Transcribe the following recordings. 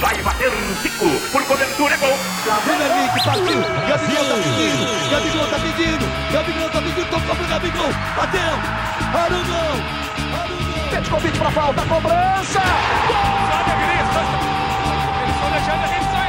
Vai bater um Zico. Por cobertura, é gol. Vem Henrique, partiu. Gabigol tá pedindo. Gabigol tá pedindo. Gabigol tá pedindo. Tocou pro Gabigol. Bateu. Arugão. Arugão. Petkovic pra falta. Cobrança. Gol. Sabe, Grista. Eles estão deixando a gente sonhar.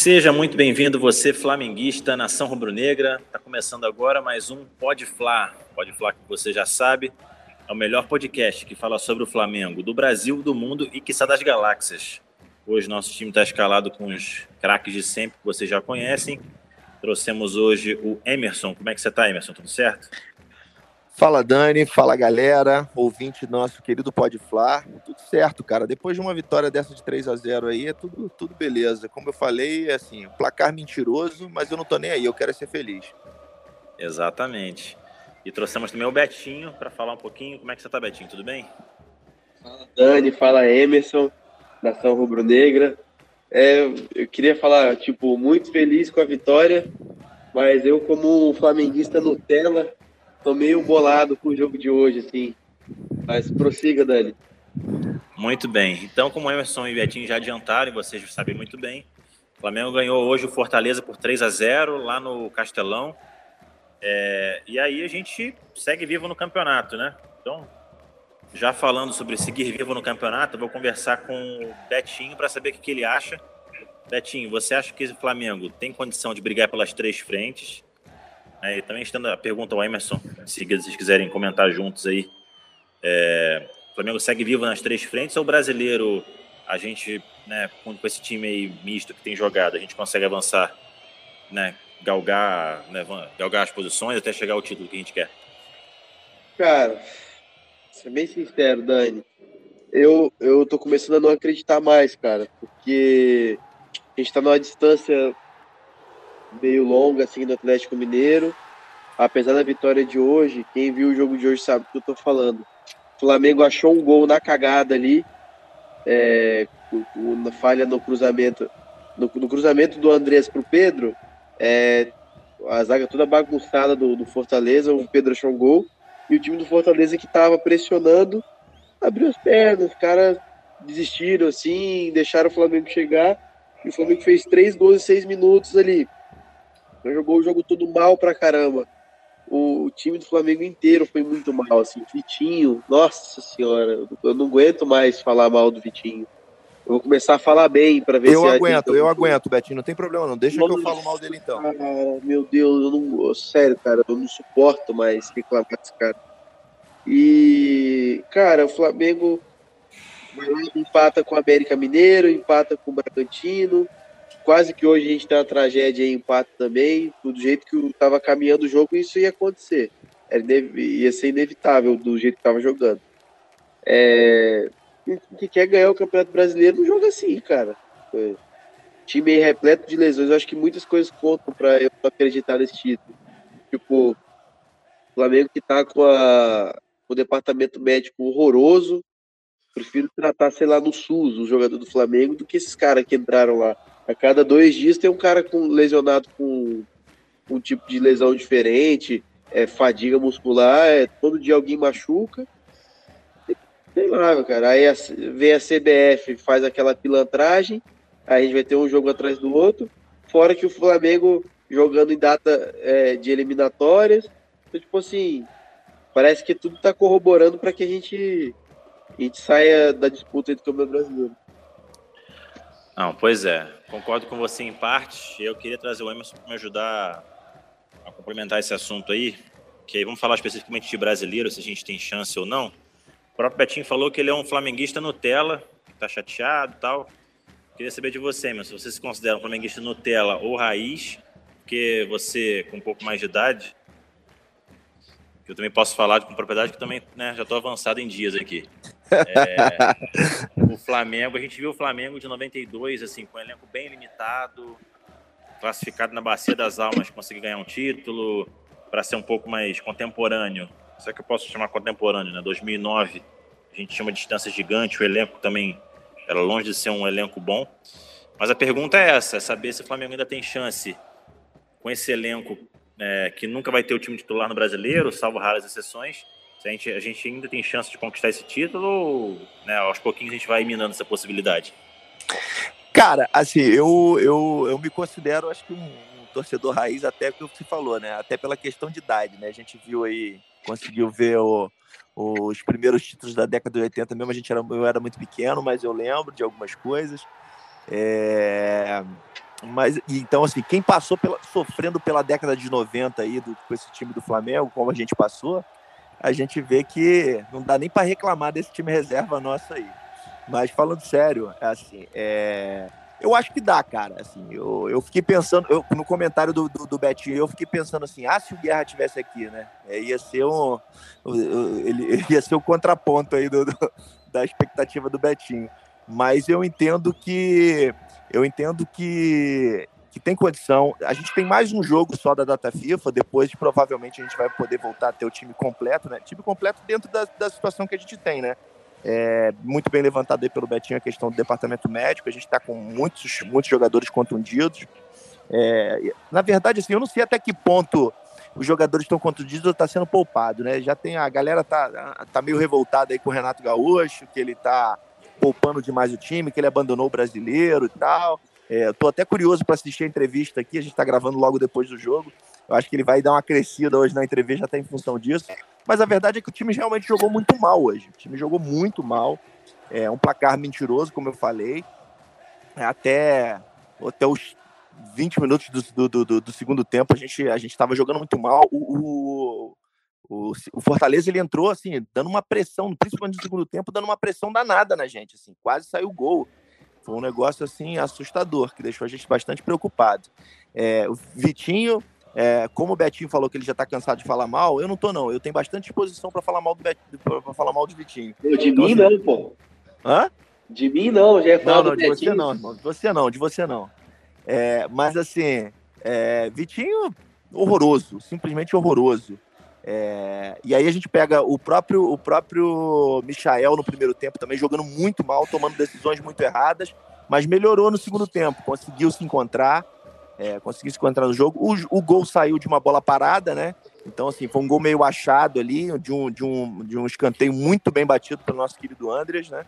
Seja muito bem-vindo, você flamenguista, nação rubro-negra. Está começando agora mais um Pode Fla. Pode Fla que você já sabe, é o melhor podcast que fala sobre o Flamengo do Brasil, do mundo e que está das galáxias. Hoje nosso time está escalado com os craques de sempre que vocês já conhecem. Trouxemos hoje o Emerson. Como é que você está, Emerson? Tudo certo? Fala Dani, fala galera, ouvinte nosso querido Pode Flar. Tudo certo, cara. Depois de uma vitória dessa de 3 a 0 aí, é tudo, tudo beleza. Como eu falei, é assim, placar mentiroso, mas eu não tô nem aí, eu quero ser feliz. Exatamente. E trouxemos também o Betinho para falar um pouquinho. Como é que você tá, Betinho? Tudo bem? Fala Dani, fala Emerson, nação rubro-negra. É, eu queria falar, tipo, muito feliz com a vitória, mas eu, como um flamenguista Nutella, tô meio bolado com o jogo de hoje, assim. Mas prossiga, Dani. Muito bem. Então, como Emerson e Betinho já adiantaram, e vocês sabem muito bem, o Flamengo ganhou hoje o Fortaleza por 3 a 0 lá no Castelão. É, e aí a gente segue vivo no campeonato, né? Então, já falando sobre seguir vivo no campeonato, vou conversar com o Betinho para saber o que, que ele acha. Betinho, você acha que o Flamengo tem condição de brigar pelas três frentes? É, e também estando a pergunta ao Emerson, se vocês quiserem comentar juntos aí. É, o Flamengo segue vivo nas três frentes ou o brasileiro, a gente, né, com, com esse time aí misto que tem jogado, a gente consegue avançar, né, galgar, né, galgar as posições até chegar ao título que a gente quer? Cara, ser bem sincero, Dani, eu, eu tô começando a não acreditar mais, cara, porque a gente tá numa distância meio longa assim do Atlético Mineiro. Apesar da vitória de hoje, quem viu o jogo de hoje sabe o que eu tô falando. O Flamengo achou um gol na cagada ali, é, na falha no cruzamento, no, no cruzamento do Andrés pro Pedro, é, a zaga toda bagunçada do, do, Fortaleza, o Pedro achou um gol, e o time do Fortaleza que tava pressionando, abriu as pernas, os caras desistiram assim, deixaram o Flamengo chegar, e o Flamengo fez três gols em seis minutos ali jogou o jogo todo mal pra caramba. O, time do Flamengo inteiro foi muito mal, assim. Vitinho, nossa senhora, eu não aguento mais falar mal do Vitinho. Eu vou começar a falar bem para ver eu se aguento, eu aguento, Betinho, não tem problema não. Deixa nossa, que eu falo mal dele então. Cara, meu Deus, eu não, sério, cara, eu não suporto mais reclamar desse cara. E, cara, o Flamengo empata com o América Mineiro, empata com o Bragantino, quase que hoje a gente tem uma tragédia em empate também, do jeito que estava caminhando o jogo, isso ia acontecer. Era, ia ser inevitável do jeito que estava jogando. É, que quer ganhar o Campeonato Brasileiro não joga assim, cara. É, time repleto de lesões. Eu acho que muitas coisas contam para eu acreditar nesse título. Tipo, o Flamengo que tá com, a, com o departamento médico horroroso. Prefiro tratar, sei lá, no SUS, o jogador do Flamengo, do que esses caras que entraram lá. A cada dois dias tem um cara com, lesionado com um tipo de lesão diferente, é, fadiga muscular, é, todo dia alguém machuca. Sei lá, cara. Aí a, vem a CBF, faz aquela pilantragem, aí a gente vai ter um jogo atrás do outro. Fora que o Flamengo jogando em data é, de eliminatórias. Então, tipo assim, parece que tudo tá corroborando para que a gente, a gente saia da disputa do Campeonato Brasileiro. Não, pois é. Concordo com você em parte. Eu queria trazer o Emerson para me ajudar a complementar esse assunto aí. Que aí vamos falar especificamente de brasileiro, se a gente tem chance ou não. O próprio Betinho falou que ele é um flamenguista Nutella, que tá chateado e tal. Queria saber de você, Emerson, você se considera um flamenguista Nutella ou raiz, porque você, com um pouco mais de idade, eu também posso falar com propriedade, que também né, já estou avançado em dias aqui. É, o Flamengo, a gente viu o Flamengo de 92, assim, com um elenco bem limitado, classificado na Bacia das Almas, conseguir ganhar um título, para ser um pouco mais contemporâneo. será que eu posso chamar contemporâneo, né? 2009, a gente tinha uma distância gigante, o elenco também era longe de ser um elenco bom. Mas a pergunta é essa: é saber se o Flamengo ainda tem chance com esse elenco é, que nunca vai ter o time titular no brasileiro, salvo raras exceções. A gente, a gente ainda tem chance de conquistar esse título ou né, aos pouquinhos a gente vai minando essa possibilidade? Cara, assim, eu, eu, eu me considero, acho que um, um torcedor raiz, até que você falou, né? Até pela questão de idade, né? A gente viu aí, conseguiu ver o, os primeiros títulos da década de 80 mesmo, a gente era, eu era muito pequeno, mas eu lembro de algumas coisas. É, mas então assim, quem passou pela, sofrendo pela década de 90 aí do, com esse time do Flamengo, como a gente passou, a gente vê que não dá nem para reclamar desse time reserva nosso aí. Mas falando sério, assim, é, eu acho que dá, cara. Assim, eu, eu fiquei pensando, eu, no comentário do, do, do, Betinho, eu fiquei pensando assim, ah, se o Guerra tivesse aqui, né? É, ia ser um. Ele, ia ser o contraponto aí do, do, da expectativa do Betinho. Mas eu entendo que. Eu entendo que, que tem condição. A gente tem mais um jogo só da data FIFA, depois provavelmente a gente vai poder voltar a ter o time completo, né? Time completo dentro da, da situação que a gente tem, né? É, muito bem levantado aí pelo Betinho a questão do departamento médico. A gente está com muitos, muitos jogadores contundidos. É, na verdade, assim, eu não sei até que ponto os jogadores estão contundidos ou está sendo poupado, né? Já tem a galera tá, tá meio revoltada aí com o Renato Gaúcho, que ele está poupando demais o time, que ele abandonou o brasileiro e tal. É, Estou até curioso para assistir a entrevista aqui. A gente está gravando logo depois do jogo. Eu acho que ele vai dar uma crescida hoje na entrevista, até em função disso. Mas a verdade é que o time realmente jogou muito mal hoje. O time jogou muito mal. É um placar mentiroso, como eu falei. É, até, até os 20 minutos do, do, do, do segundo tempo, a gente a estava jogando muito mal. O, o, o, Fortaleza ele entrou assim, dando uma pressão, principalmente no segundo tempo, dando uma pressão danada na gente. Assim, quase saiu gol. Foi um negócio assim assustador, que deixou a gente bastante preocupado. É, o Vitinho é, como o Betinho falou que ele já tá cansado de falar mal, eu não tô, não. Eu tenho bastante disposição para falar mal do Betinho, pra falar mal do Vitinho. de então, mim assim... não, pô. Hã? De mim não, já é Não, não, de Betinho. você não, irmão. De você não, de você não. É, mas assim, é, Vitinho, horroroso, simplesmente horroroso. É, e aí a gente pega o próprio, o próprio Michael no primeiro tempo também jogando muito mal, tomando decisões muito erradas, mas melhorou no segundo tempo, conseguiu se encontrar é, conseguiu se encontrar no jogo. O, o, gol saiu de uma bola parada, né? Então, assim, foi um gol meio achado ali, de um, de um, de um escanteio muito bem batido pelo nosso querido Andres, né?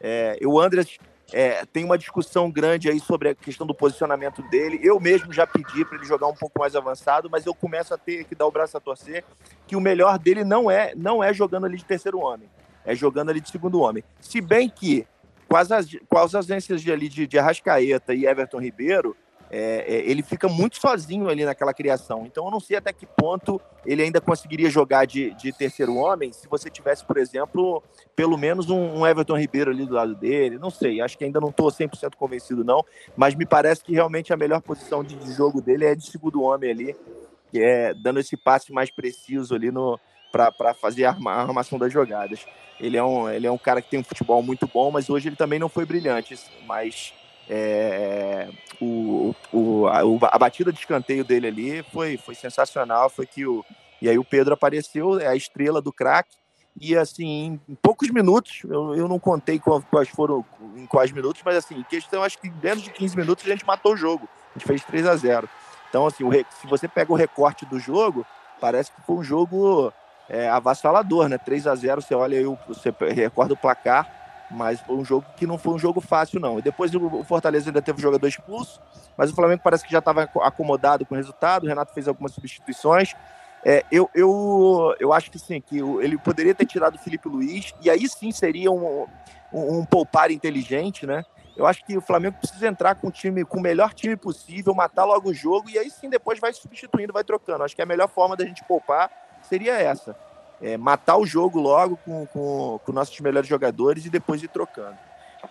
É, o Andres é, tem uma discussão grande aí sobre a questão do posicionamento dele. Eu mesmo já pedi para ele jogar um pouco mais avançado, mas eu começo a ter que dar o braço a torcer que o melhor dele não é não é jogando ali de terceiro homem, é jogando ali de segundo homem. Se bem que com as, com as ausências de, ali de, de Arrascaeta e Everton Ribeiro, é, é, ele fica muito sozinho ali naquela criação. Então eu não sei até que ponto ele ainda conseguiria jogar de, de terceiro homem se você tivesse, por exemplo, pelo menos um, um, Everton Ribeiro ali do lado dele. Não sei, acho que ainda não estou 100% convencido não, mas me parece que realmente a melhor posição de, de jogo dele é de segundo homem ali, é dando esse passe mais preciso ali no para fazer a armação das jogadas. Ele é, um, ele é um cara que tem um futebol muito bom, mas hoje ele também não foi brilhante, mas é, o, o, a, a, batida de escanteio dele ali foi, foi sensacional. Foi que o, e aí o Pedro apareceu, é a estrela do craque. E assim, em poucos minutos, eu, eu não contei quais foram, em quais minutos, mas assim, questão, acho que dentro de 15 minutos a gente matou o jogo. A gente fez 3 a 0 Então, assim, o, se você pega o recorte do jogo, parece que foi um jogo é, avassalador, né? 3 a 0 você olha aí, você recorda o placar mas foi um jogo que não foi um jogo fácil, não. E depois o Fortaleza ainda teve um jogador expulso, mas o Flamengo parece que já estava acomodado com o resultado. O Renato fez algumas substituições. É, eu, eu, eu acho que sim, que ele poderia ter tirado o Felipe Luiz, e aí sim seria um, um, um poupar inteligente, né? Eu acho que o Flamengo precisa entrar com o time, com o melhor time possível, matar logo o jogo, e aí sim depois vai substituindo, vai trocando. Acho que a melhor forma da gente poupar seria essa é, matar o jogo logo com, com, com, nossos melhores jogadores e depois ir trocando.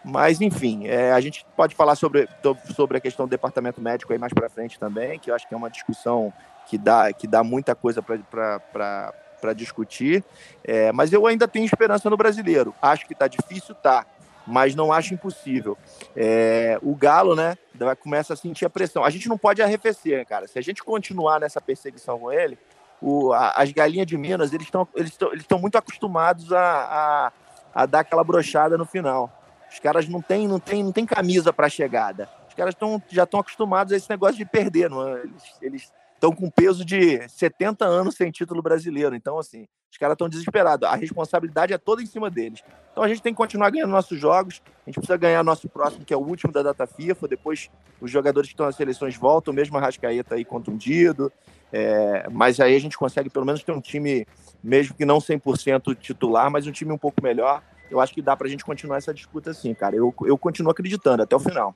Mas, enfim, é, a gente pode falar sobre, sobre a questão do departamento médico aí mais para frente também, que eu acho que é uma discussão que dá, que dá muita coisa para discutir. É, mas eu ainda tenho esperança no brasileiro. Acho que está difícil, tá. Mas não acho impossível. É, o Galo, né, começa a sentir a pressão. A gente não pode arrefecer, cara. Se a gente continuar nessa perseguição com ele, o, a, as galinhas de Minas, eles estão eles eles muito acostumados a, a, a, dar aquela brochada no final. Os caras não têm não tem, não tem camisa para chegada. Os caras tão, já estão acostumados a esse negócio de perder. Não é? Eles estão com peso de 70 anos sem título brasileiro. Então, assim, os caras estão desesperados. A responsabilidade é toda em cima deles. Então a gente tem que continuar ganhando nossos jogos. A gente precisa ganhar nosso próximo, que é o último da data FIFA. Depois os jogadores que estão nas seleções voltam, mesmo a Rascaeta aí contundido. É, mas aí a gente consegue pelo menos ter um time, mesmo que não 100% titular, mas um time um pouco melhor. Eu acho que dá para a gente continuar essa disputa assim, cara. Eu, eu continuo acreditando até o final.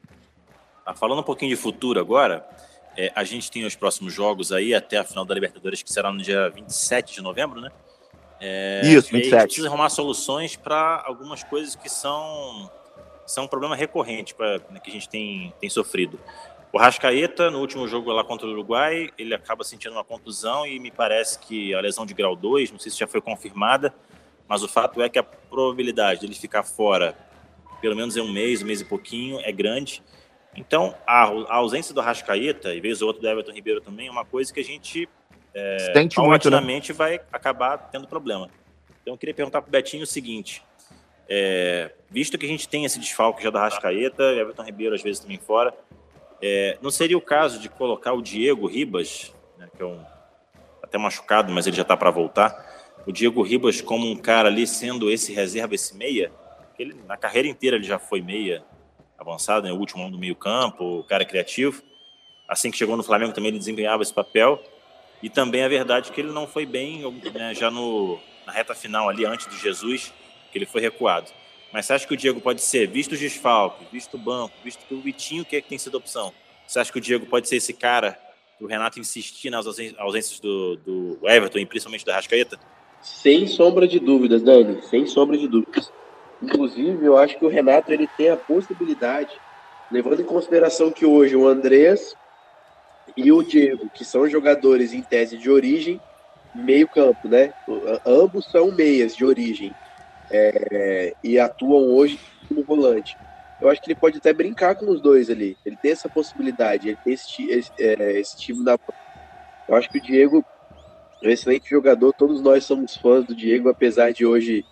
Tá falando um pouquinho de futuro agora, é, a gente tem os próximos jogos aí até a final da Libertadores, que será no dia 27 de novembro, né? É, Isso, 27. a gente precisa arrumar soluções para algumas coisas que são, são um problema recorrente pra, né, que a gente tem, tem sofrido. O Rascaeta, no último jogo lá contra o Uruguai, ele acaba sentindo uma contusão e me parece que a lesão de grau 2, não sei se já foi confirmada, mas o fato é que a probabilidade dele ficar fora pelo menos em um mês, um mês e pouquinho, é grande. Então, a, a ausência do Rascaeta, e vez ou outro do Everton Ribeiro também, é uma coisa que a gente é, paulatinamente né? vai acabar tendo problema. Então, eu queria perguntar para o Betinho o seguinte, é, visto que a gente tem esse desfalque já da Rascaeta, Everton Ribeiro às vezes também fora, é, não seria o caso de colocar o Diego Ribas, né, que é um até machucado, mas ele já está para voltar. O Diego Ribas como um cara ali sendo esse reserva, esse meia, ele na carreira inteira ele já foi meia avançado, né, o último homem do meio campo, o cara criativo. Assim que chegou no Flamengo também ele desempenhava esse papel. E também a verdade é que ele não foi bem né, já no, na reta final ali antes do Jesus, que ele foi recuado. Mas você acha que o Diego pode ser, visto os desfalques, visto o banco, visto que o Vitinho que, é que tem sido opção, você acha que o Diego pode ser esse cara o Renato insistir nas ausências do, do Everton e principalmente da Rascaeta? Sem sombra de dúvidas, Dani, sem sombra de dúvidas. Inclusive, eu acho que o Renato ele tem a possibilidade, levando em consideração que hoje o Andrés e o Diego, que são jogadores em tese de origem, meio campo, né? Ambos são meias de origem é, e atuam hoje como volante. Eu acho que ele pode até brincar com os dois ali. Ele tem essa possibilidade, ele tem esse, esse, é, esse time da. Eu acho que o Diego é um excelente jogador. Todos nós somos fãs do Diego, apesar de hoje,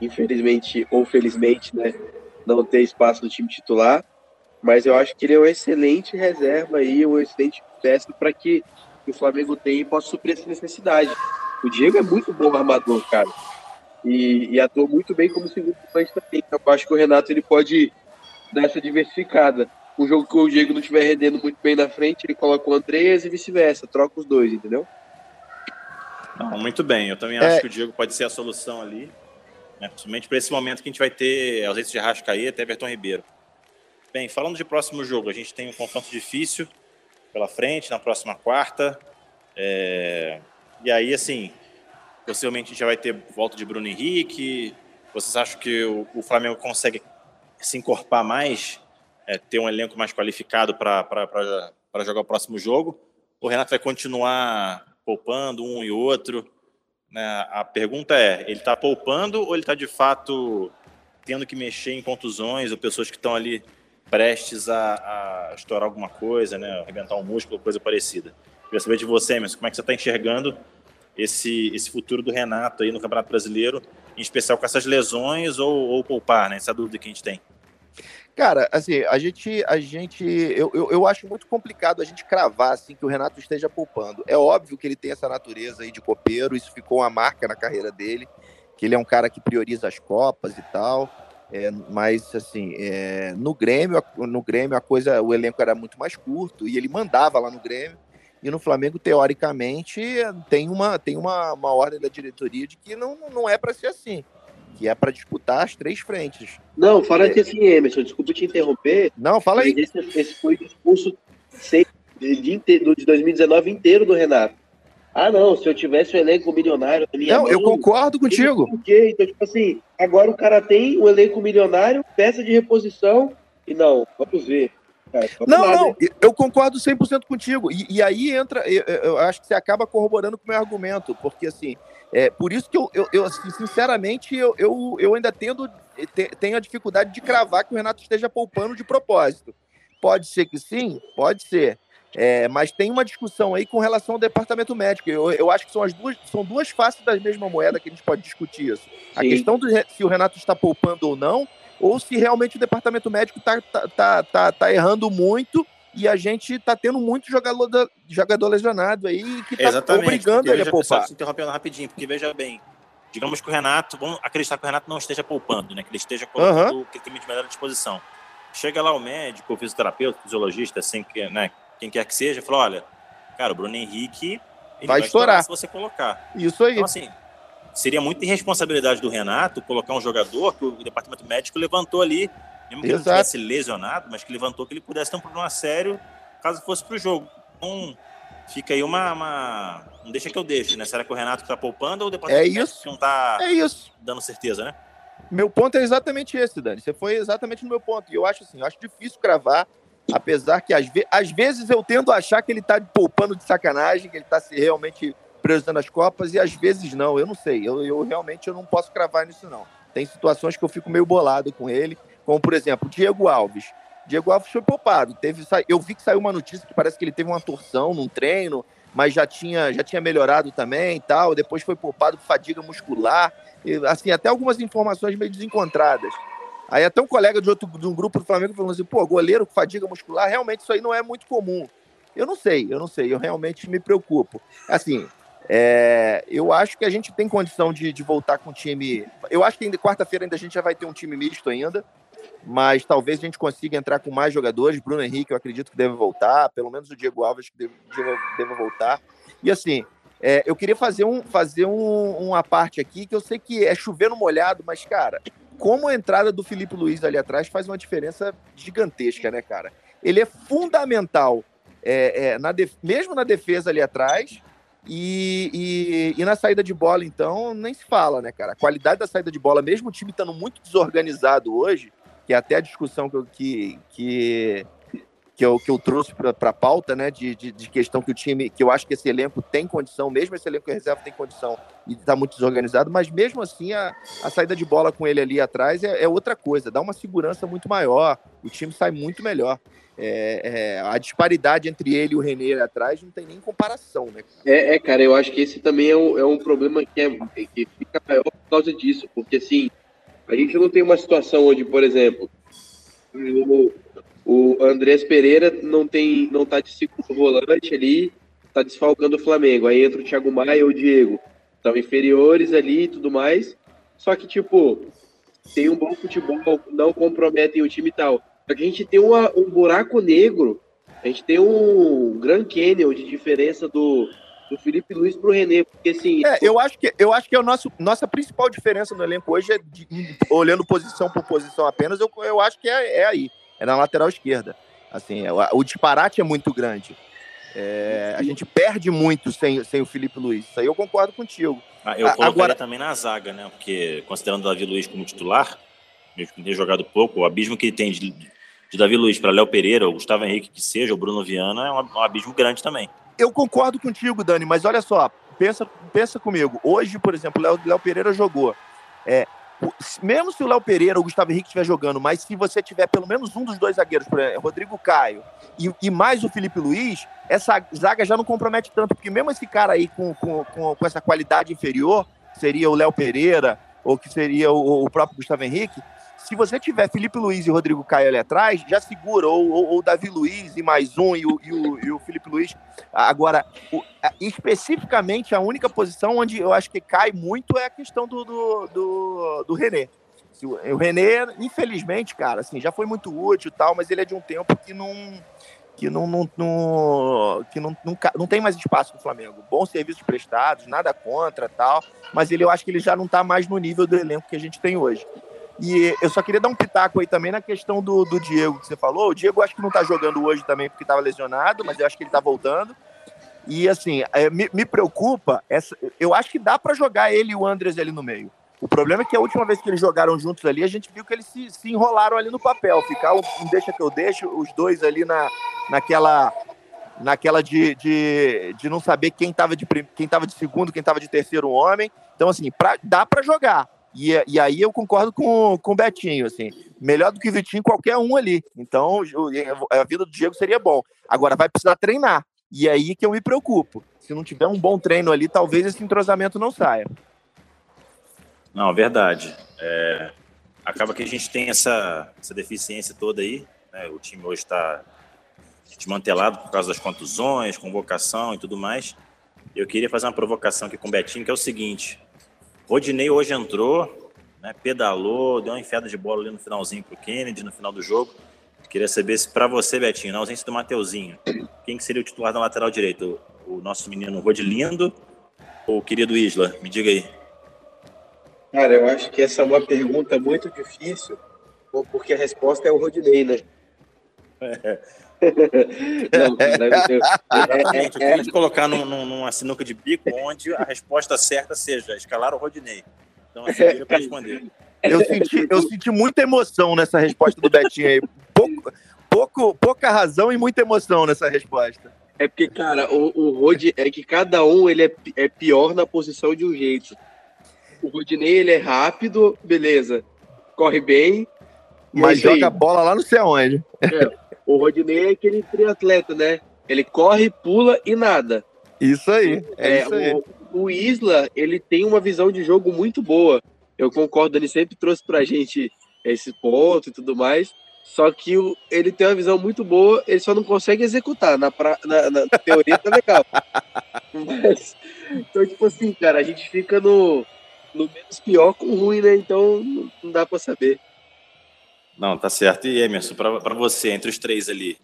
infelizmente ou felizmente, né, não ter espaço no time titular. Mas eu acho que ele é uma excelente reserva aí, uma excelente peça para que o Flamengo tenha e possa suprir essa necessidade. O Diego é muito bom armador, cara e, e atuou muito bem como segundo volante também. Então, eu acho que o Renato ele pode dar essa diversificada. Um jogo que o Diego não estiver rendendo muito bem na frente, ele coloca o Andreas e vice-versa, troca os dois, entendeu? Não, muito bem, eu também é... acho que o Diego pode ser a solução ali, né, principalmente para esse momento que a gente vai ter ausência de Rascaeta e Everton Ribeiro. Bem, falando de próximo jogo, a gente tem um confronto difícil pela frente, na próxima quarta. É... E aí, assim, Possivelmente a gente já vai ter volta de Bruno Henrique. Vocês acham que o, o Flamengo consegue se encorpar mais, é, ter um elenco mais qualificado para jogar o próximo jogo? O Renato vai continuar poupando um e outro? Né? A pergunta é: ele está poupando ou ele está de fato tendo que mexer em contusões ou pessoas que estão ali prestes a, a, estourar alguma coisa, né? arrebentar um músculo, coisa parecida? Queria saber de você, mas como é que você está enxergando esse, esse futuro do Renato aí no Campeonato Brasileiro, em especial com essas lesões ou, ou poupar, né? Essa dúvida que a gente tem. Cara, assim, a gente, a gente, eu, eu, eu, acho muito complicado a gente cravar assim que o Renato esteja poupando. É óbvio que ele tem essa natureza aí de copeiro, isso ficou uma marca na carreira dele, que ele é um cara que prioriza as copas e tal. É, mas assim, é, no Grêmio, no Grêmio a coisa, o elenco era muito mais curto e ele mandava lá no Grêmio. E no Flamengo, teoricamente, tem uma, tem uma, uma ordem da diretoria de que não, não é para ser assim. Que é para disputar as três frentes. Não, fala é. que assim, Emerson, desculpa te interromper. Não, fala aí. Esse, esse foi o discurso de, de, de 2019 inteiro do Renato. Ah, não, se eu tivesse um elenco milionário Não, mão, eu concordo contigo. Por quê? Então, tipo assim, agora o cara tem um elenco milionário, peça de reposição, e não, vamos ver cara. Não, não, eu concordo 100% contigo. E, e aí entra, eu, eu, acho que você acaba corroborando com o meu argumento, porque assim, é por isso que eu, eu, eu assim, sinceramente, eu, eu, eu ainda tendo, tenho a dificuldade de cravar que o Renato esteja poupando de propósito. Pode ser que sim, pode ser. É, mas tem uma discussão aí com relação ao departamento médico. Eu, eu acho que são as duas, são duas faces da mesma moeda que a gente pode discutir isso. A Sim. questão do se o Renato está poupando ou não, ou se realmente o departamento médico está tá, tá, tá, tá errando muito e a gente está tendo muito jogador, da- jogador lesionado aí que está obrigando ele a poupar. Só se interrompendo rapidinho, porque veja bem, digamos que o Renato, vamos acreditar que o Renato não esteja poupando, né? Que ele esteja colocando o que tem de melhor à disposição. Chega lá o médico, o fisioterapeuta, o fisiologista, assim, que, né, quem quer que seja, fala, olha, cara, o Bruno Henrique ele Vai estourar. se você colocar. Isso aí. Então, assim, seria muita irresponsabilidade do Renato colocar um jogador que o departamento médico levantou ali, mesmo que ele Exato. tivesse lesionado, mas que levantou que ele pudesse ter um problema sério caso fosse pro jogo. Então, fica aí uma, uma- Não deixa que eu deixe, né? Será que o Renato tá poupando ou o departamento É médico não tá É dando certeza, né? Meu ponto é exatamente esse, Dani. Você foi exatamente no meu ponto. E eu acho assim, eu acho difícil cravar, apesar que às, ve- às vezes eu tendo a achar que ele tá poupando de sacanagem, que ele tá se realmente priorizando as Copas, e às vezes não. Eu não sei. Eu, eu realmente eu não posso cravar nisso, não. Tem situações que eu fico meio bolado com ele, como por exemplo, Diego Alves. Diego Alves foi poupado. Teve, eu vi que saiu uma notícia que parece que ele teve uma torção num treino, mas já tinha, já tinha melhorado também e tal. Depois foi poupado por fadiga muscular. E, assim, até algumas informações meio desencontradas. Aí até um colega de outro de um grupo do Flamengo falou assim: pô, goleiro com fadiga muscular, realmente isso aí não é muito comum. Eu não sei, eu não sei, eu realmente me preocupo. Assim, é, eu acho que a gente tem condição de, de voltar com o time. Eu acho que quarta-feira ainda a gente já vai ter um time misto ainda, mas talvez a gente consiga entrar com mais jogadores. Bruno Henrique, eu acredito que deve voltar, pelo menos o Diego Alves que deve voltar. E assim, é, eu queria fazer, um, fazer um, uma parte aqui que eu sei que é chover no molhado, mas, cara, como a entrada do Felipe Luiz ali atrás faz uma diferença gigantesca, né, cara? Ele é fundamental, é, é, na def- mesmo na defesa ali atrás. E, e, e na saída de bola, então, nem se fala, né, cara? A qualidade da saída de bola, mesmo o time estando muito desorganizado hoje, que é até a discussão que, que, que, que, eu, que eu trouxe para a pauta, né, de, de, de questão que o time, que eu acho que esse elenco tem condição, mesmo esse elenco que reserva tem condição e está muito desorganizado, mas mesmo assim a, a saída de bola com ele ali atrás é, é outra coisa, dá uma segurança muito maior, o time sai muito melhor. É, é, a disparidade entre ele e o René ali atrás não tem nem comparação, né? É, é, cara, eu acho que esse também é um, é um problema que, é, que fica maior por causa disso, porque assim, a gente não tem uma situação onde, por exemplo, o, o Andrés Pereira não tem, não tá de segundo volante ali, tá desfalcando o Flamengo. Aí entra o Thiago Maia ou o Diego, estão inferiores ali e tudo mais. Só que, tipo, tem um bom futebol, não comprometem o time e tal. A gente tem uma, um buraco negro, a gente tem um Grand Canyon de diferença do, do Felipe Luiz pro René, porque assim, É, eu acho que eu acho que a nosso, nossa principal diferença no elenco hoje é de- olhando posição por posição apenas, eu, eu acho que é, é aí, é na lateral esquerda. Assim, é, o, o disparate é muito grande. É, a gente perde muito sem, sem o Felipe Luiz. Isso aí eu concordo contigo. Ah, Eu colocaria agora- também na zaga, né? Porque considerando o Davi Luiz como titular, mesmo que tenha jogado pouco, o abismo que ele tem de, de Davi Luiz para Léo Pereira, ou Gustavo Henrique que seja, o Bruno Viana, é um, um abismo grande também. Eu concordo contigo, Dani, mas olha só, pensa, pensa comigo. Hoje, por exemplo, o Léo- Léo Pereira jogou. É, o- mesmo se o Léo Pereira ou o Gustavo Henrique estiver jogando, mas se você tiver pelo menos um dos dois zagueiros, por exemplo, Rodrigo Caio e, e mais o Felipe Luiz, essa zaga já não compromete tanto, porque mesmo esse cara aí com, com, com, com essa qualidade inferior, seria o Léo Pereira ou que seria o, o próprio Gustavo Henrique, se você tiver Felipe Luiz e Rodrigo Caio ali atrás, já segura, ou, ou, ou Davi Luiz e mais um, e o, e o, e o Felipe Luiz. Agora, o- especificamente, a única posição onde eu acho que cai muito é a questão do, do, do, do René. O René, infelizmente, cara, assim, já foi muito útil e tal, mas ele é de um tempo que não que não, não, não- que não, não, não tem mais espaço no Flamengo. Bons serviços prestados, nada contra tal, mas ele eu acho que ele já não está mais no nível do elenco que a gente tem hoje. E eu só queria dar um pitaco aí também na questão do, do Diego que você falou. O Diego acho que não tá jogando hoje também porque estava lesionado, mas eu acho que ele tá voltando. E assim, é, me, me preocupa, essa, eu acho que dá para jogar ele e o Andres ali no meio. O problema é que a última vez que eles jogaram juntos ali, a gente viu que eles se, se enrolaram ali no papel. Ficar um, deixa que eu deixo, os dois ali na, naquela naquela de, de, de não saber quem estava de, quem tava de segundo, quem estava de terceiro homem. Então, assim, pra, dá para jogar. E, e aí eu concordo com, com o Betinho, assim, melhor do que o Vitinho qualquer um ali. Então a vida do Diego seria bom. Agora vai precisar treinar. E aí que eu me preocupo. Se não tiver um bom treino ali, talvez esse entrosamento não saia. Não, verdade. É, acaba que a gente tem essa, essa deficiência toda aí. Né? O time hoje está desmantelado por causa das contusões, convocação e tudo mais. Eu queria fazer uma provocação aqui com o Betinho, que é o seguinte: Rodinei hoje entrou, né, pedalou, deu uma enfiada de bola ali no finalzinho para o Kennedy, no final do jogo. Queria saber se para você, Betinho, na ausência do Mateuzinho, quem que seria o titular da lateral direito? O, o nosso menino Rodilindo ou o querido Isla? Me diga aí. Cara, eu acho que essa é uma pergunta muito difícil, porque a resposta é o Rodinei, né? É. Não, eu, eu, eu queria te colocar num, numa sinuca de bico onde a resposta certa seja escalar o Rodinei. Então, assim, eu para responder. Eu senti, eu senti muita emoção nessa resposta do Betinho aí. Pouco, pouco, pouca razão e muita emoção nessa resposta. É porque, cara, o, o Rod é que cada um ele é, é pior na posição de um jeito. O Rodinei ele é rápido, beleza, corre bem. Mas joga a bola lá não sei aonde. É, o Rodinei é aquele triatleta, né? Ele corre, pula e nada. Isso aí. É, é isso aí. O, o, Isla, ele tem uma visão de jogo muito boa. Eu concordo, ele sempre trouxe pra gente esse ponto e tudo mais. Só que o, ele tem uma visão muito boa, ele só não consegue executar. Na, pra, na, na teoria tá legal. Mas, então, tipo assim, cara, a gente fica no, no menos pior com ruim, né? Então não, não dá pra saber. Não, tá certo. E Emerson, para você, entre os três ali,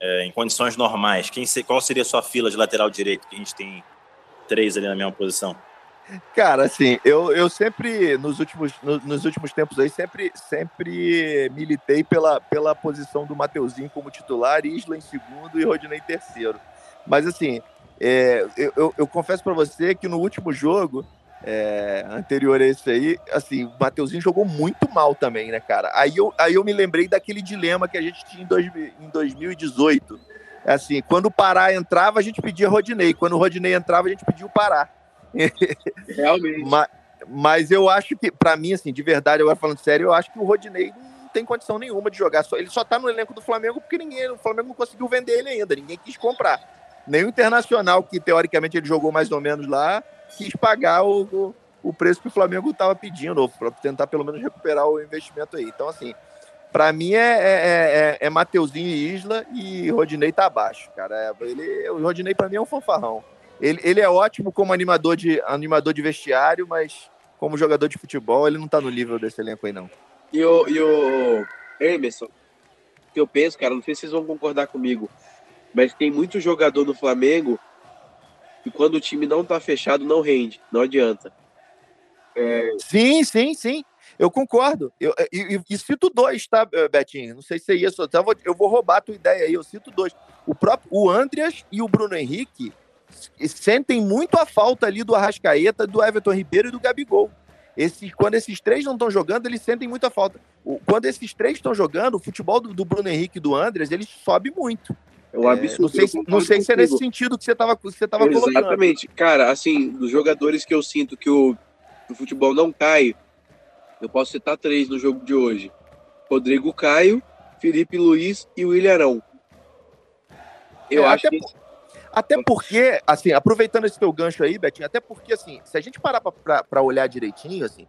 é, em condições normais, quem, qual seria a sua fila de lateral direito? Que a gente tem três ali na mesma posição. Cara, assim, eu, eu sempre, nos últimos, no, nos últimos tempos aí, sempre, sempre militei pela, pela posição do Mateuzinho como titular, Isla em segundo e Rodinei em terceiro. Mas, assim, é, eu, eu, eu confesso para você que no último jogo, é, anterior a esse aí, assim, o Mateuzinho jogou muito mal também, né, cara? Aí eu, aí eu me lembrei daquele dilema que a gente tinha em, dois, em 2018. Assim, quando o Pará entrava, a gente pedia Rodinei. Quando o Rodinei entrava, a gente pedia o Pará. Realmente. mas, mas eu acho que, para mim, assim, de verdade, agora falando sério, eu acho que o Rodinei não tem condição nenhuma de jogar. Ele só tá no elenco do Flamengo porque ninguém, o Flamengo não conseguiu vender ele ainda, ninguém quis comprar. Nem o Internacional, que teoricamente ele jogou mais ou menos lá, quis pagar o, o, o preço que o Flamengo estava pedindo, para tentar pelo menos recuperar o investimento aí. Então, assim, para mim é, é, é, é, Mateuzinho e Isla e Rodinei tá abaixo, cara. Ele, o Rodinei para mim é um fanfarrão. Ele, ele é ótimo como animador de, animador de vestiário, mas como jogador de futebol, ele não tá no nível desse elenco aí, não. E o, e o Emerson, que eu penso, cara, não sei se vocês vão concordar comigo, mas tem muito jogador no Flamengo e quando o time não tá fechado, não rende, não adianta. É... Sim, sim, sim. Eu concordo. Eu, e, e, cito dois, tá, Betinho? Não sei se é isso. Eu vou, eu vou roubar a tua ideia aí. Eu cito dois. O próprio o Andreas e o Bruno Henrique sentem muito a falta ali do Arrascaeta, do Everton Ribeiro e do Gabigol. Esses, quando esses três não estão jogando, eles sentem muita falta. O, quando esses três estão jogando, o futebol do, do Bruno Henrique e do Andreas, ele sobe muito. É um absurdo. não sei, não sei se é nesse sentido que você estava você tava colocando. Exatamente. Cara, assim, dos jogadores que eu sinto que o, o futebol não cai, eu posso citar três no jogo de hoje. Rodrigo Caio, Felipe Luiz e o Ilharão. Eu é, acho até, que... até porque, assim, aproveitando esse teu gancho aí, Betinho, até porque, assim, se a gente parar para olhar direitinho, assim,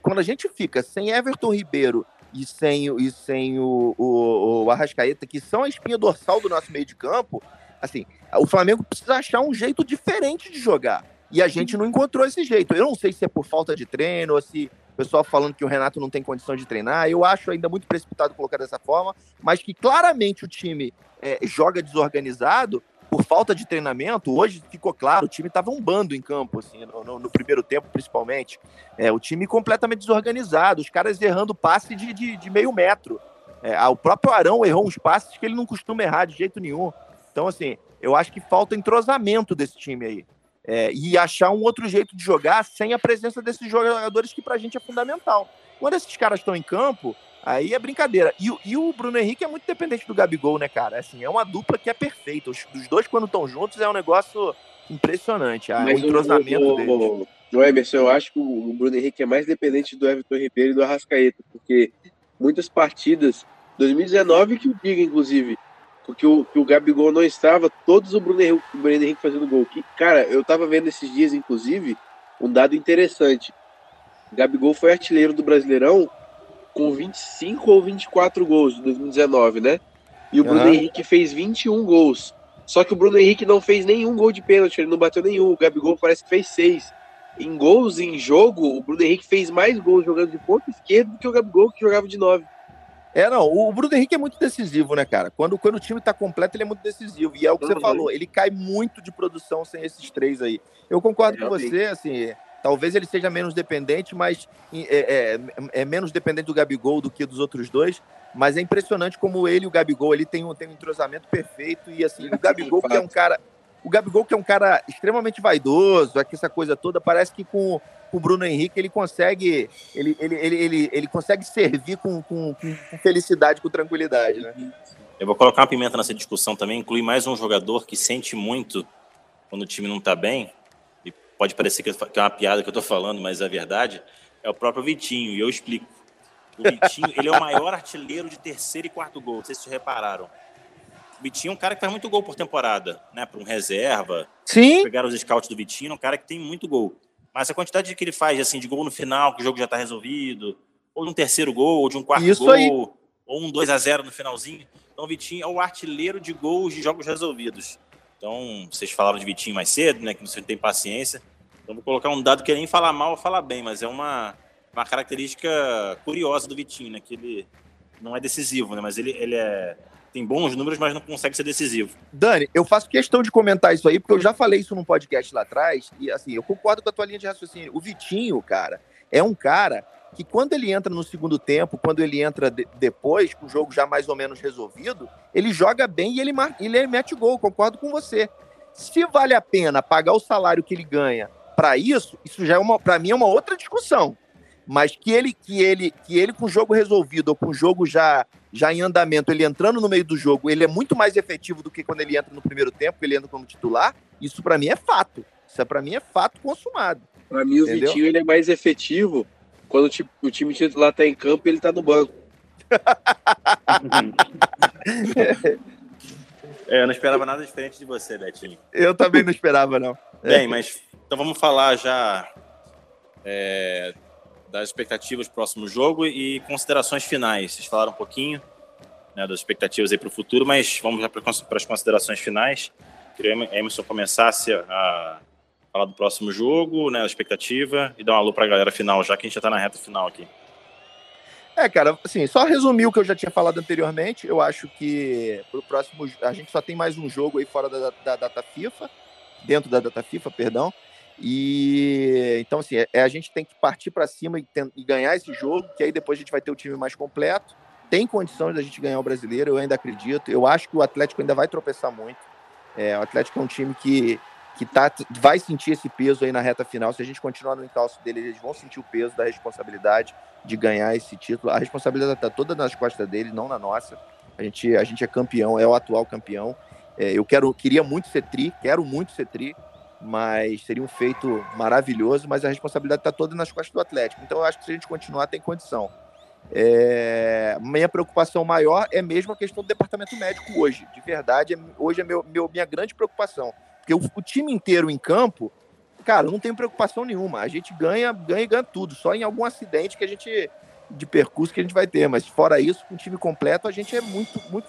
quando a gente fica sem Everton Ribeiro e sem, e sem o, o, o Arrascaeta, que são a espinha dorsal do nosso meio de campo, assim, o Flamengo precisa achar um jeito diferente de jogar. E a gente não encontrou esse jeito. Eu não sei se é por falta de treino ou se o pessoal falando que o Renato não tem condição de treinar. Eu acho ainda muito precipitado colocar dessa forma, mas que claramente o time é, joga desorganizado por falta de treinamento, hoje ficou claro, o time estava um bando em campo, assim, no, no, no primeiro tempo, principalmente. É, o time completamente desorganizado, os caras errando passe de, de, de meio metro. É, o próprio Arão errou uns passes que ele não costuma errar de jeito nenhum. Então, assim, eu acho que falta entrosamento desse time aí. É, e achar um outro jeito de jogar sem a presença desses jogadores que pra gente é fundamental. Quando esses caras estão em campo, Aí é brincadeira. E, e, o Bruno Henrique é muito dependente do Gabigol, né, cara? Assim, é uma dupla que é perfeita. Os, os dois, quando estão juntos, é um negócio impressionante. Ah, o entrosamento o, deles. O Emerson, eu acho que o Bruno Henrique é mais dependente do Everton Ribeiro e do Arrascaeta, porque muitas partidas, 2019 que o diga, inclusive, porque o, que o Gabigol não estava, todos o Bruno Henrique, o Bruno Henrique fazendo gol. Que, cara, eu tava vendo esses dias, inclusive, um dado interessante. O Gabigol foi artilheiro do Brasileirão com 25 ou 24 gols em 2019, né? E o Bruno uhum. Henrique fez 21 gols. Só que o Bruno Henrique não fez nenhum gol de pênalti, ele não bateu nenhum. O Gabigol parece que fez seis. Em gols em jogo, o Bruno Henrique fez mais gols jogando de ponta esquerda do que o Gabigol, que jogava de nove. É, não, o Bruno Henrique é muito decisivo, né, cara? Quando, quando o time tá completo, ele é muito decisivo. E é o que uhum. você falou, ele cai muito de produção sem esses três aí. Eu concordo é, com você, assim, talvez ele seja menos dependente, mas é, é, é, menos dependente do Gabigol do que dos outros dois. Mas é impressionante como ele e o Gabigol ele tem um, tem um entrosamento perfeito. E assim, o Gabigol, que é um cara. O Gabigol, que é um cara extremamente vaidoso, aqui essa coisa toda, parece que com, o Bruno Henrique ele consegue. Ele, ele, ele, ele, ele consegue servir com, com, com felicidade, com tranquilidade, né? Eu vou colocar uma pimenta nessa discussão também, incluir mais um jogador que sente muito quando o time não está bem, pode parecer que é uma piada que eu estou falando, mas é verdade, é o próprio Vitinho, e eu explico. O Vitinho, ele é o maior artilheiro de terceiro e quarto gol. Não sei se vocês repararam. O Vitinho é um cara que faz muito gol por temporada, né? Para um reserva. Sim. Pegar os scouts do Vitinho, é um cara que tem muito gol. Mas a quantidade que ele faz, assim, de gol no final, que o jogo já está resolvido, ou de um terceiro gol, ou de um quarto Isso gol, aí. ou um 2 a 0 no finalzinho. Então o Vitinho é o artilheiro de gols de jogos resolvidos. Então, vocês falaram de Vitinho mais cedo, né? Que você tem paciência. Então, vou colocar um dado que nem fala mal ou fala bem, mas é uma, uma característica curiosa do Vitinho, né? Que ele não é decisivo, né? Mas ele, ele é, tem bons números, mas não consegue ser decisivo. Dani, eu faço questão de comentar isso aí, porque eu já falei isso num podcast lá atrás, e assim, eu concordo com a tua linha de raciocínio. O Vitinho, cara, é um cara que quando ele entra no segundo tempo, quando ele entra de, depois, com o jogo já mais ou menos resolvido, ele joga bem e ele, ele mete gol, concordo com você. Se vale a pena pagar o salário que ele ganha para isso, isso já é uma, para mim é uma outra discussão mas que ele que ele que ele com o jogo resolvido ou com o jogo já já em andamento, ele entrando no meio do jogo, ele é muito mais efetivo do que quando ele entra no primeiro tempo, ele entra como titular. Isso para mim é fato. Isso é, para mim é fato consumado. Para mim o? Vitinho ele é mais efetivo quando o time, titular tá em campo e ele tá no banco. é, eu não esperava nada diferente de você, Betinho. Eu também não esperava, não. Bem, mas então vamos falar já é, das expectativas do próximo jogo e considerações finais. Vocês falaram um pouquinho né, das expectativas aí para o futuro, mas vamos já para as considerações finais. Queria que o Emerson começasse a falar do próximo jogo, né, a expectativa, e dar um alô para a galera final, já que a gente já está na reta final aqui. É, cara, assim, só resumir o que eu já tinha falado anteriormente, eu acho que pro próximo, a gente só tem mais um jogo aí fora da, da data FIFA, dentro da data FIFA, perdão, e então, assim, é, é a gente tem que partir para cima e, e, ganhar esse jogo, que aí depois a gente vai ter o time mais completo. Tem condições da gente ganhar o brasileiro, eu ainda acredito. Eu acho que o Atlético ainda vai tropeçar muito. É, o Atlético é um time que, que tá, vai sentir esse peso aí na reta final. Se a gente continuar no encalço dele, eles vão sentir o peso da responsabilidade de ganhar esse título. A responsabilidade está toda nas costas dele, não na nossa. A gente, a gente é campeão, é o atual campeão. É, eu quero, queria muito ser tri, quero muito ser tri mas seria um feito maravilhoso, mas a responsabilidade está toda nas costas do Atlético. Então eu acho que se a gente continuar, tem condição. É... Minha preocupação maior é mesmo a questão do departamento médico hoje. De verdade, é, hoje é meu, meu, minha grande preocupação. Porque o, o, time inteiro em campo, cara, não tem preocupação nenhuma. A gente ganha, ganha e ganha tudo. Só em algum acidente que a gente de percurso que a gente vai ter. Mas fora isso, com o time completo, a gente é muito, muito,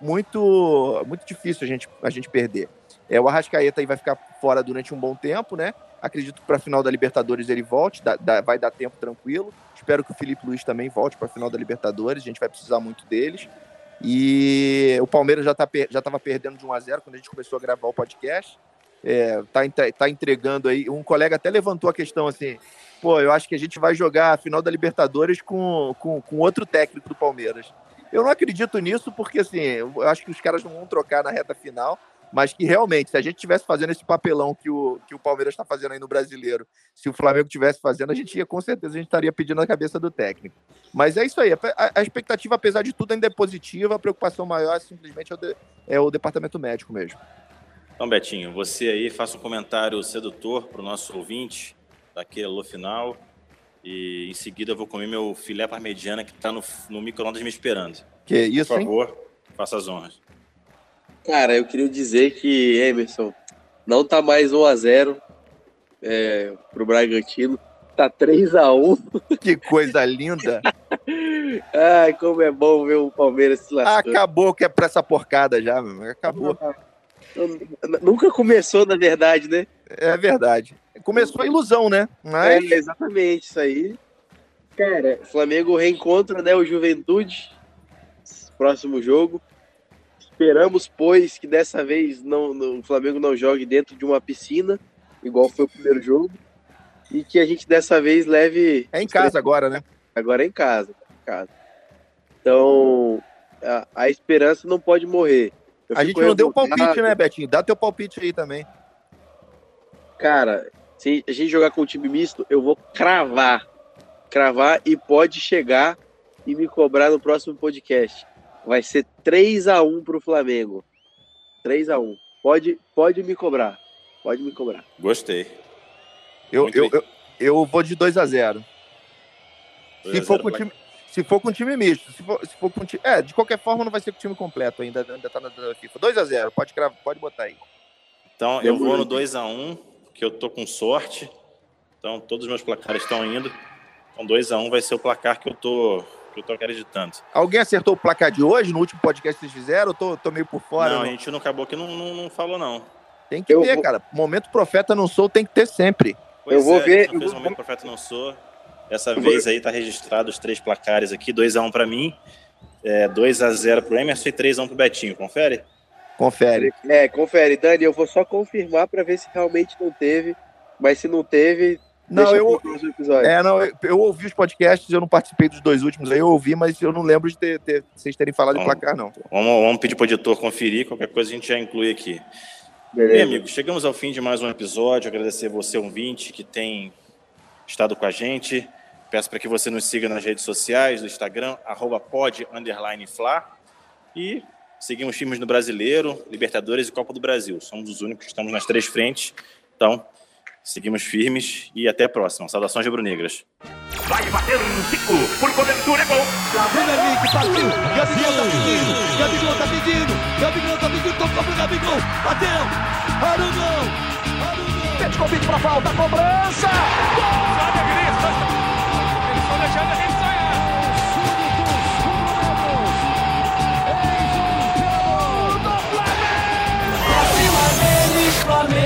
muito, muito difícil a gente, a gente perder. É, o Arrascaeta aí vai ficar fora durante um bom tempo, né? Acredito que para a final da Libertadores ele volte, dá, dá, vai dar tempo tranquilo. Espero que o Felipe Luiz também volte para a final da Libertadores, a gente vai precisar muito deles. E o Palmeiras já tá, já estava perdendo de 1 a 0 quando a gente começou a gravar o podcast. É, tá, tá entregando aí. Um colega até levantou a questão assim: pô, eu acho que a gente vai jogar a final da Libertadores com, com, com outro técnico do Palmeiras. Eu não acredito nisso, porque assim, eu acho que os caras não vão trocar na reta final mas que realmente, se a gente tivesse fazendo esse papelão que o, que o Palmeiras está fazendo aí no brasileiro, se o Flamengo tivesse fazendo, a gente ia, com certeza, a gente estaria pedindo a cabeça do técnico. Mas é isso aí, a, a expectativa, apesar de tudo, ainda é positiva, a preocupação maior simplesmente é o, de, é o departamento médico mesmo. Então, Betinho, você aí faça um comentário sedutor para o nosso ouvinte daquele alô final. E em seguida eu vou comer meu filé parmegiana que tá no, no micro-ondas me esperando. Que isso, Por hein? favor, faça as honras. Cara, eu queria dizer que, Emerson, não tá mais 1x0 é, pro Bragantino. Tá 3x1. Que coisa linda. Ai, como é bom ver o Palmeiras se lascando. Acabou que é pra essa porcada já, meu. Acabou. Nunca começou, na verdade, né? É verdade. Começou a ilusão, né? Mas É, exatamente, isso aí. Cara, o Flamengo reencontra né, o Juventude. Próximo jogo. Esperamos, pois, que dessa vez não, não- o Flamengo não jogue dentro de uma piscina, igual foi o primeiro jogo. E que a gente dessa vez leve. é em casa agora, né? Agora é em casa. em casa. Então, a, a esperança não pode morrer. Eu A gente não deu palpite, né, Betinho? Dá teu palpite aí também. Cara, se a gente jogar com o time misto, eu vou cravar. Cravar e pode chegar e me cobrar no próximo podcast. Vai ser 3 a 1 pro Flamengo. 3 a 1 Pode, pode me cobrar. Pode me cobrar. Gostei. Eu, eu, eu, eu vou de 2 a 0 Se 2 a for 0 com pra- time, se for com time misto, se for, se for com time, é, de qualquer forma não vai ser com o time completo ainda, ainda tá na FIFA. 2 a 0, pode cravar, pode botar aí. Então eu vou no 2x1, que eu tô com sorte. Então todos os meus placares estão indo. Então 2x1 vai ser o placar que eu tô, eu tô acreditando. Alguém acertou o placar de hoje no último podcast que vocês fizeram? Eu tô, tô meio por fora. não, não? a gente não acabou que não, não, não falou, não. Tem que Eu ter, vou- cara. Momento profeta não sou, tem que ter sempre. Pois vou é, ver- não eu fez o vou- momento profeta não sou. Dessa vou- vez aí tá registrado os três placares aqui, 2x1 pra mim, é, 2x0 pro Emerson e 3x1 pro Betinho. Confere? Confere. É, confere, Dani. Eu vou só confirmar para ver se realmente não teve. Mas se não teve, Não, eu, é, não, eu, eu ouvi os podcasts, eu não participei dos dois últimos aí, eu ouvi, mas eu não lembro de ter, ter- vocês terem falado de Bom. placar, não. Vamos, vamos pedir pro editor conferir, qualquer coisa a gente já inclui aqui. Bem, Beleza. amigos, chegamos ao fim de mais um episódio. Agradecer você, ouvinte, que tem estado com a gente. Peço para que você nos siga nas redes sociais, no Instagram, arroba pod, underline, fla. E seguimos firmes no Brasileiro, Libertadores e Copa do Brasil. Somos os únicos que estamos nas três frentes. Então, Seguimos firmes e até a próxima. Saudações rubro-negras. Vai bater um Zico por cobertura, é gol! Flamengo é Henrique partiu, Gabigol tá pedindo, Gabigol tá pedindo, Gabigol tá pedindo, tocou pro Gabigol, bateu! Arugão! Arugão! Pede convite pra falta, cobrança! Gol! Alegria, eles estão deixando a gente sonhar! Súbitos, súbitos, eis um do Flamengo! Acima Brasil, Flamengo!